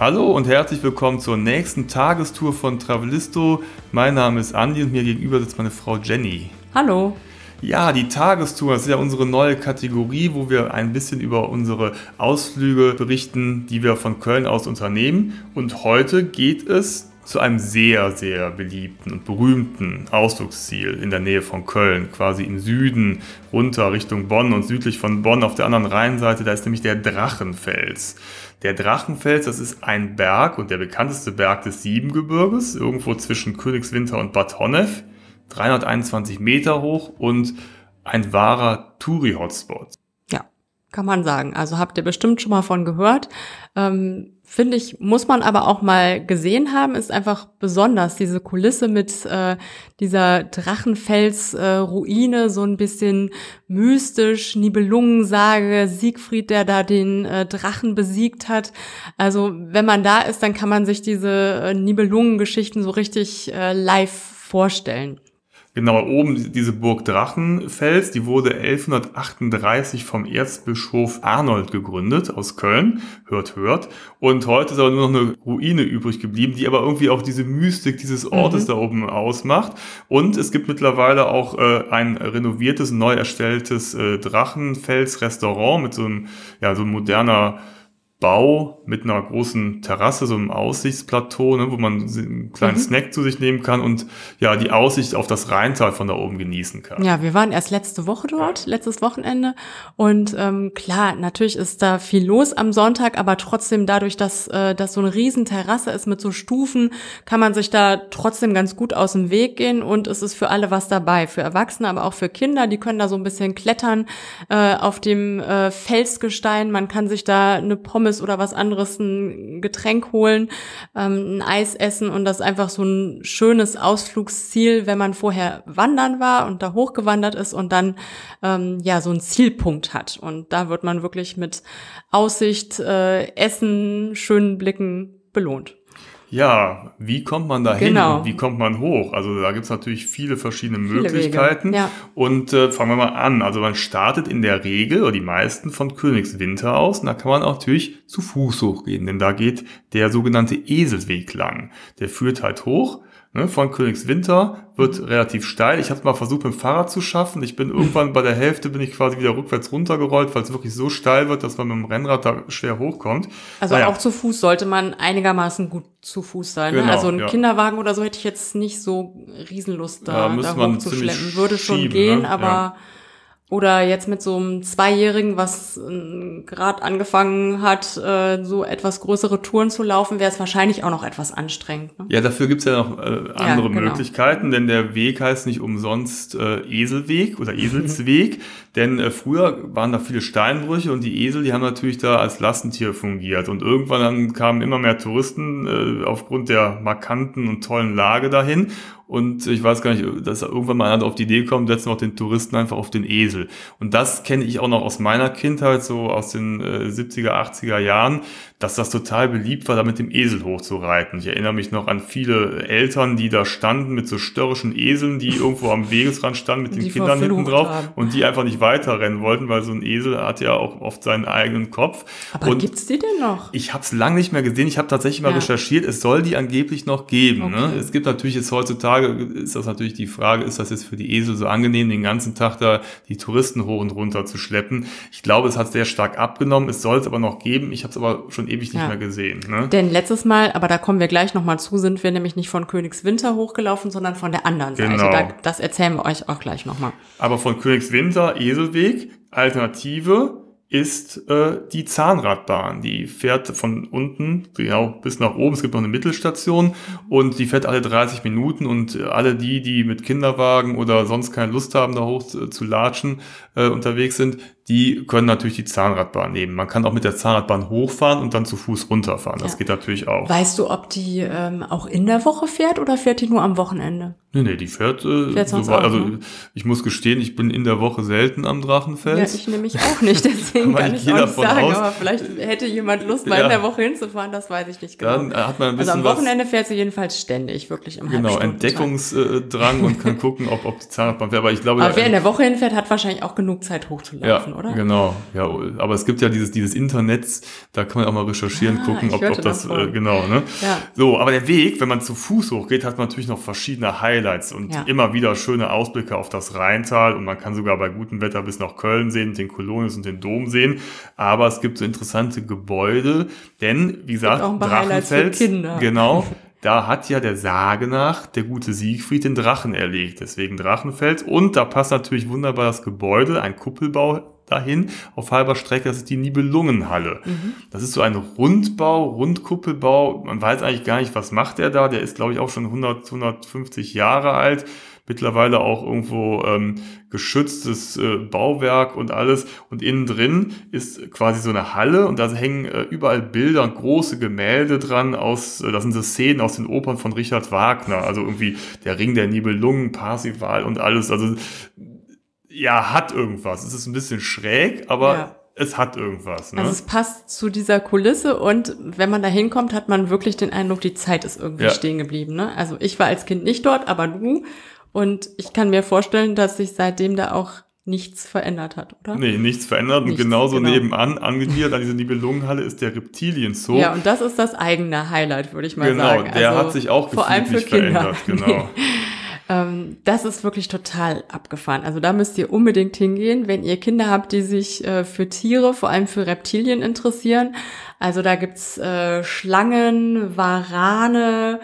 Hallo und herzlich willkommen zur nächsten Tagestour von Travelisto. Mein Name ist Andi und mir gegenüber sitzt meine Frau Jenny. Hallo. Ja, die Tagestour, das ist ja unsere neue Kategorie, wo wir ein bisschen über unsere Ausflüge berichten, die wir von Köln aus unternehmen. Und heute geht es zu einem sehr, sehr beliebten und berühmten Ausflugsziel in der Nähe von Köln, quasi im Süden runter Richtung Bonn und südlich von Bonn auf der anderen Rheinseite, da ist nämlich der Drachenfels. Der Drachenfels, das ist ein Berg und der bekannteste Berg des Siebengebirges, irgendwo zwischen Königswinter und Bad Honnef, 321 Meter hoch und ein wahrer Touri-Hotspot. Ja, kann man sagen. Also habt ihr bestimmt schon mal von gehört. Ähm, Finde ich, muss man aber auch mal gesehen haben, ist einfach besonders. Diese Kulisse mit äh, dieser Drachenfels-Ruine, äh, so ein bisschen mystisch, Nibelungensage, Siegfried, der da den äh, Drachen besiegt hat. Also wenn man da ist, dann kann man sich diese äh, Nibelungengeschichten so richtig äh, live vorstellen. Genau, oben diese Burg Drachenfels, die wurde 1138 vom Erzbischof Arnold gegründet aus Köln. Hört, hört. Und heute ist aber nur noch eine Ruine übrig geblieben, die aber irgendwie auch diese Mystik dieses Ortes mhm. da oben ausmacht. Und es gibt mittlerweile auch äh, ein renoviertes, neu erstelltes äh, Drachenfels-Restaurant mit so einem, ja, so moderner Bau mit einer großen Terrasse, so einem Aussichtsplateau, ne, wo man einen kleinen mhm. Snack zu sich nehmen kann und ja, die Aussicht auf das Rheintal von da oben genießen kann. Ja, wir waren erst letzte Woche dort, letztes Wochenende. Und ähm, klar, natürlich ist da viel los am Sonntag, aber trotzdem dadurch, dass äh, das so eine riesen Terrasse ist mit so Stufen, kann man sich da trotzdem ganz gut aus dem Weg gehen und es ist für alle was dabei, für Erwachsene, aber auch für Kinder. Die können da so ein bisschen klettern äh, auf dem äh, Felsgestein. Man kann sich da eine Pommes Pommes oder was anderes, ein Getränk holen, ähm, ein Eis essen und das einfach so ein schönes Ausflugsziel, wenn man vorher wandern war und da hochgewandert ist und dann ähm, ja so einen Zielpunkt hat. Und da wird man wirklich mit Aussicht, äh, Essen, schönen Blicken belohnt. Ja, wie kommt man da hin genau. wie kommt man hoch? Also da gibt's natürlich viele verschiedene viele Möglichkeiten. Ja. Und äh, fangen wir mal an. Also man startet in der Regel, oder die meisten, von Königswinter aus. Und da kann man auch natürlich zu Fuß hochgehen, denn da geht der sogenannte Eselweg lang. Der führt halt hoch ne, von Königswinter, wird relativ steil. Ich habe mal versucht, mit dem Fahrrad zu schaffen. Ich bin irgendwann bei der Hälfte, bin ich quasi wieder rückwärts runtergerollt, weil es wirklich so steil wird, dass man mit dem Rennrad da schwer hochkommt. Also naja. auch zu Fuß sollte man einigermaßen gut zu Fuß sein. Ne? Genau, Also ein ja. Kinderwagen oder so hätte ich jetzt nicht so Riesenlust da, ja, da hochzuschleppen. Würde schon schieben, gehen, ne? aber... Ja oder jetzt mit so einem Zweijährigen, was äh, gerade angefangen hat, äh, so etwas größere Touren zu laufen, wäre es wahrscheinlich auch noch etwas anstrengend. Ne? Ja, dafür gibt's ja noch äh, andere ja, genau. Möglichkeiten, denn der Weg heißt nicht umsonst äh, Eselweg oder Eselsweg, denn äh, früher waren da viele Steinbrüche und die Esel, die haben natürlich da als Lastentier fungiert und irgendwann dann kamen immer mehr Touristen äh, aufgrund der markanten und tollen Lage dahin und ich weiß gar nicht, dass irgendwann mal einer auf die Idee kommt, setzen auch den Touristen einfach auf den Esel. Und das kenne ich auch noch aus meiner Kindheit, so aus den äh, 70er, 80er Jahren, dass das total beliebt war, da mit dem Esel hochzureiten. Ich erinnere mich noch an viele Eltern, die da standen mit so störrischen Eseln, die irgendwo am Wegesrand standen mit den die Kindern hinten drauf haben. und die einfach nicht weiterrennen wollten, weil so ein Esel hat ja auch oft seinen eigenen Kopf. Aber und gibt's die denn noch? Ich habe es lange nicht mehr gesehen. Ich habe tatsächlich mal ja. recherchiert. Es soll die angeblich noch geben. Ne? Okay. Ne? Es gibt natürlich jetzt heutzutage, ist das natürlich die Frage, ist das jetzt für die Esel so angenehm, den ganzen Tag da die Touristen hoch und runter zu schleppen? Ich glaube, es hat sehr stark abgenommen. Es soll es aber noch geben. Ich habe es aber schon ewig nicht ja. mehr gesehen. Ne? Denn letztes Mal, aber da kommen wir gleich nochmal zu, sind wir nämlich nicht von Königswinter hochgelaufen, sondern von der anderen Seite. Genau. Da, das erzählen wir euch auch gleich nochmal. Aber von Königswinter, Eselweg, Alternative, ist äh, die Zahnradbahn. Die fährt von unten genau bis nach oben. Es gibt noch eine Mittelstation und die fährt alle 30 Minuten und alle die, die mit Kinderwagen oder sonst keine Lust haben, da hoch zu, zu latschen, äh, unterwegs sind, die können natürlich die Zahnradbahn nehmen. Man kann auch mit der Zahnradbahn hochfahren und dann zu Fuß runterfahren. Das ja. geht natürlich auch. Weißt du, ob die ähm, auch in der Woche fährt oder fährt die nur am Wochenende? Nee, nee, die fährt, äh, so auch, Also ne? ich muss gestehen, ich bin in der Woche selten am Drachenfels. Ja, ich nämlich auch nicht, deswegen kann ich auch nicht sagen. Aus. Aber vielleicht hätte jemand Lust, mal ja. in der Woche hinzufahren, das weiß ich nicht genau. Dann hat man ein bisschen also am Wochenende fährt sie jedenfalls ständig, wirklich im Genau, Entdeckungsdrang und kann gucken, ob, ob die Zahnradbahn fährt. Aber ich glaube... Aber wer in der Woche hinfährt, hat wahrscheinlich auch genug Zeit hochzulaufen. Oder? Genau, ja, aber es gibt ja dieses, dieses Internet, da kann man auch mal recherchieren, ah, gucken, ob, ob das, äh, genau, ne? Ja. So, aber der Weg, wenn man zu Fuß hochgeht, hat man natürlich noch verschiedene Highlights und ja. immer wieder schöne Ausblicke auf das Rheintal und man kann sogar bei gutem Wetter bis nach Köln sehen, den Kolonis und den Dom sehen, aber es gibt so interessante Gebäude, denn, wie gesagt, Drachenfels, genau, da hat ja der Sage nach der gute Siegfried den Drachen erlegt, deswegen Drachenfels. Und da passt natürlich wunderbar das Gebäude, ein Kuppelbau dahin auf halber Strecke, das ist die Nibelungenhalle. Mhm. Das ist so ein Rundbau, Rundkuppelbau. Man weiß eigentlich gar nicht, was macht er da. Der ist, glaube ich, auch schon 100, 150 Jahre alt mittlerweile auch irgendwo ähm, geschütztes äh, Bauwerk und alles. Und innen drin ist quasi so eine Halle und da hängen äh, überall Bilder und große Gemälde dran aus, äh, das sind so Szenen aus den Opern von Richard Wagner, also irgendwie der Ring der Nibelungen, Parsival und alles. Also ja, hat irgendwas. Es ist ein bisschen schräg, aber ja es hat irgendwas. Ne? Also es passt zu dieser Kulisse und wenn man da hinkommt, hat man wirklich den Eindruck, die Zeit ist irgendwie ja. stehen geblieben. Ne? Also ich war als Kind nicht dort, aber du und ich kann mir vorstellen, dass sich seitdem da auch nichts verändert hat, oder? Nee, nichts verändert. Nichts, und genauso genau. nebenan, angegliedert an diese Nibelungenhalle, ist der Reptilien-Zoo. Ja, und das ist das eigene Highlight, würde ich mal genau, sagen. Genau, der also, hat sich auch vor allem für Kinder. verändert. Genau. Ähm, das ist wirklich total abgefahren. Also da müsst ihr unbedingt hingehen, wenn ihr Kinder habt, die sich äh, für Tiere, vor allem für Reptilien interessieren. Also da gibt's äh, Schlangen, Warane,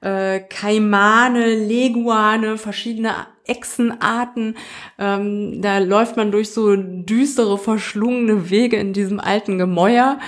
äh, Kaimane, Leguane, verschiedene Echsenarten. Ähm, da läuft man durch so düstere, verschlungene Wege in diesem alten Gemäuer.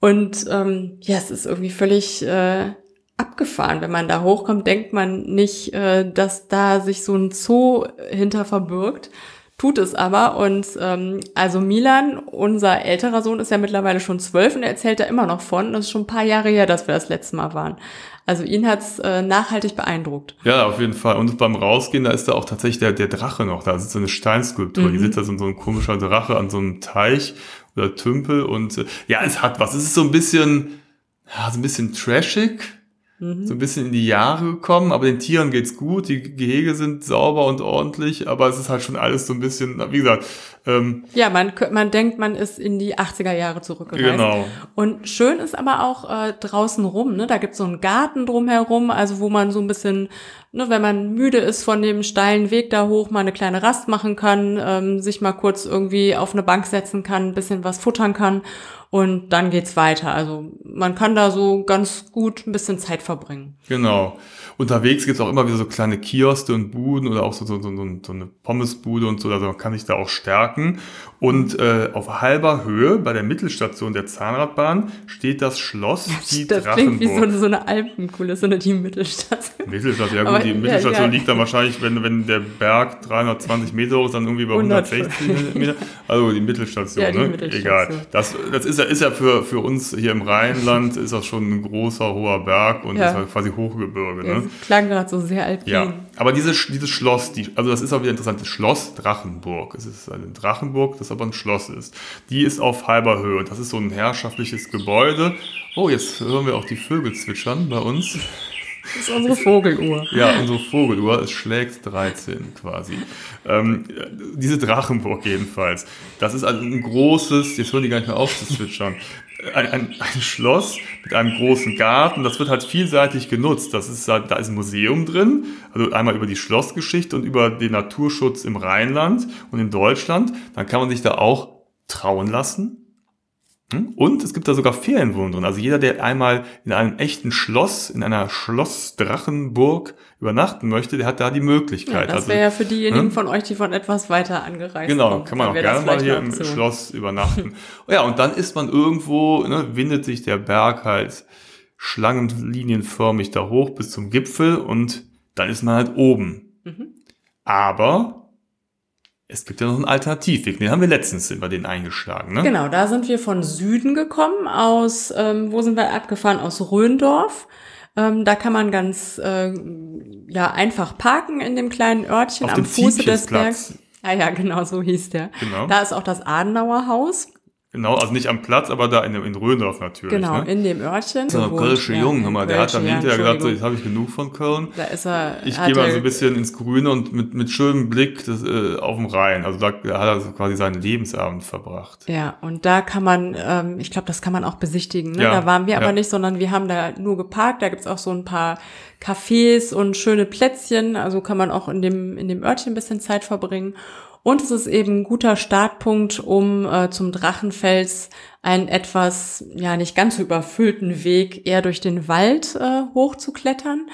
Und ähm, ja, es ist irgendwie völlig äh, abgefahren. Wenn man da hochkommt, denkt man nicht, äh, dass da sich so ein Zoo hinter verbirgt. Tut es aber. Und ähm, also Milan, unser älterer Sohn, ist ja mittlerweile schon zwölf und er erzählt da immer noch von. Das ist schon ein paar Jahre her, dass wir das letzte Mal waren. Also ihn hat's äh, nachhaltig beeindruckt. Ja, auf jeden Fall. Und beim Rausgehen, da ist da auch tatsächlich der, der Drache noch. Da sitzt so eine Steinskulptur. Mhm. Die sitzt da so, so ein komischer Drache an so einem Teich oder Tümpel. Und äh, ja, es hat was. Es ist so ein bisschen, ja, so ein bisschen trashig Mhm. so ein bisschen in die Jahre gekommen, aber den Tieren geht's gut, die Gehege sind sauber und ordentlich, aber es ist halt schon alles so ein bisschen, wie gesagt. Ähm, ja, man, man denkt, man ist in die 80er Jahre zurückgereist. Genau. Und schön ist aber auch äh, draußen rum, ne? da gibt's so einen Garten drumherum, also wo man so ein bisschen, ne, wenn man müde ist von dem steilen Weg da hoch, mal eine kleine Rast machen kann, ähm, sich mal kurz irgendwie auf eine Bank setzen kann, ein bisschen was futtern kann und dann geht's weiter. Also man kann da so ganz gut ein bisschen Zeit verbringen. Genau. Unterwegs gibt's auch immer wieder so kleine Kioske und Buden oder auch so, so, so, so eine Pommesbude und so, also man kann sich da auch stärken. Und äh, auf halber Höhe bei der Mittelstation der Zahnradbahn steht das Schloss die Das klingt wie so, so eine Alpenkulisse, ne, die Mittelstation. Mittelstation, ja gut, Aber, die Mittelstation ja, ja. liegt dann wahrscheinlich, wenn, wenn der Berg 320 Meter hoch ist, dann irgendwie bei 160 Meter. Also die Mittelstation, ja, die ne? Mittelstation. Egal. Das, das ist ja, ist ja für, für uns hier im Rheinland, ist das schon ein großer, hoher Berg und ja. ist halt quasi Hochgebirge. Ne? klang gerade so sehr alpin. Ja, aber dieses, dieses Schloss, die, also das ist auch wieder interessant, das Schloss Drachenburg. Es ist eine Drachenburg, das aber ein Schloss ist. Die ist auf halber Höhe. Das ist so ein herrschaftliches Gebäude. Oh, jetzt hören wir auch die Vögel zwitschern bei uns. Das ist unsere Vogeluhr. Ja, unsere Vogeluhr. Es schlägt 13 quasi. Ähm, diese Drachenburg jedenfalls. Das ist also ein großes, jetzt hören die gar nicht mehr auf zu zwitschern ein, ein, ein Schloss mit einem großen Garten. Das wird halt vielseitig genutzt. Das ist, da ist ein Museum drin, also einmal über die Schlossgeschichte und über den Naturschutz im Rheinland und in Deutschland. Dann kann man sich da auch trauen lassen. Hm? Und es gibt da sogar Ferienwohnungen drin. Also jeder, der einmal in einem echten Schloss, in einer Schloss-Drachenburg übernachten möchte, der hat da die Möglichkeit. Ja, das wäre also, ja für diejenigen hm? von euch, die von etwas weiter angereist Genau, sind, kann man auch gerne mal hier im Schloss übernachten. ja, und dann ist man irgendwo, ne, windet sich der Berg halt schlangenlinienförmig da hoch bis zum Gipfel und dann ist man halt oben. Mhm. Aber es gibt ja noch einen Alternativweg, den haben wir letztens über den eingeschlagen. Ne? Genau, da sind wir von Süden gekommen, aus, ähm, wo sind wir abgefahren? Aus Röndorf. Ähm, da kann man ganz äh, ja, einfach parken in dem kleinen Örtchen Auf am Fuße des Bergs. Ah ja, genau, so hieß der. Genau. Da ist auch das Adenauer Haus. Genau, also nicht am Platz, aber da in, in Röndorf natürlich. Genau, ne? in dem Örtchen. So ein Kölsche ja, Jung, mal, der hat dann hinterher gesagt, so, jetzt habe ich genug von Köln. Da ist er. Ich gehe mal so ein bisschen ins Grüne und mit, mit schönem Blick das, äh, auf dem Rhein. Also da, da hat er so quasi seinen Lebensabend verbracht. Ja, und da kann man, ähm, ich glaube, das kann man auch besichtigen. Ne? Ja, da waren wir ja. aber nicht, sondern wir haben da nur geparkt. Da gibt's auch so ein paar Cafés und schöne Plätzchen. Also kann man auch in dem, in dem Örtchen ein bisschen Zeit verbringen. Und es ist eben ein guter Startpunkt, um äh, zum Drachenfels einen etwas, ja, nicht ganz so überfüllten Weg eher durch den Wald äh, hochzuklettern.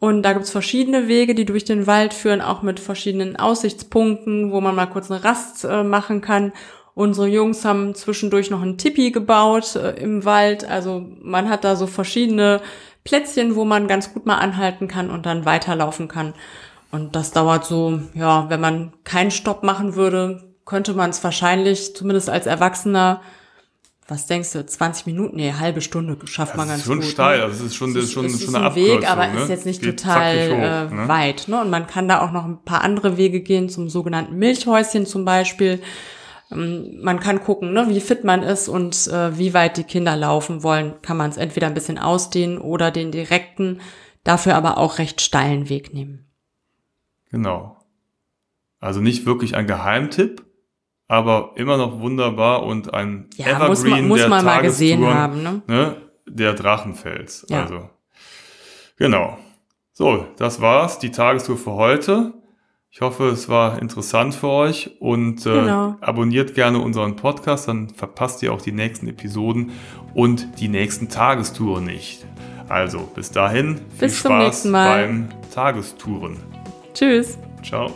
Und da gibt's verschiedene Wege, die durch den Wald führen, auch mit verschiedenen Aussichtspunkten, wo man mal kurz eine Rast äh, machen kann. Unsere Jungs haben zwischendurch noch ein Tipi gebaut äh, im Wald. Also man hat da so verschiedene Plätzchen, wo man ganz gut mal anhalten kann und dann weiterlaufen kann. Und das dauert so, ja, wenn man keinen Stopp machen würde, könnte man es wahrscheinlich, zumindest als Erwachsener, was denkst du, 20 Minuten, nee, halbe Stunde schafft man ganz Das ist schon gut. steil, ne? also es ist schon, das ist schon, es schon ist eine ein Weg, Abkürzung, aber ne? ist jetzt nicht Geht total hoch, äh, ne? weit. Ne? Und man kann da auch noch ein paar andere Wege gehen, zum sogenannten Milchhäuschen zum Beispiel. Ähm, Man kann gucken, ne, wie fit man ist und äh, wie weit die Kinder laufen wollen. Kann man es entweder ein bisschen ausdehnen oder den direkten, dafür aber auch recht steilen Weg nehmen. Genau. Also nicht wirklich ein Geheimtipp, aber immer noch wunderbar und ein Ja, Evergreen muss man, muss der man mal gesehen haben. Ne? Ne? Der Drachenfels. Ja. Also. Genau. So, das war's, die Tagestour für heute. Ich hoffe, es war interessant für euch und äh, Genau. abonniert gerne unseren Podcast, dann verpasst ihr auch die nächsten Episoden und die nächsten Tagestouren nicht. Also, bis dahin, viel Bis zum Spaß nächsten Mal. beim Tagestouren. Tschüss. Ciao.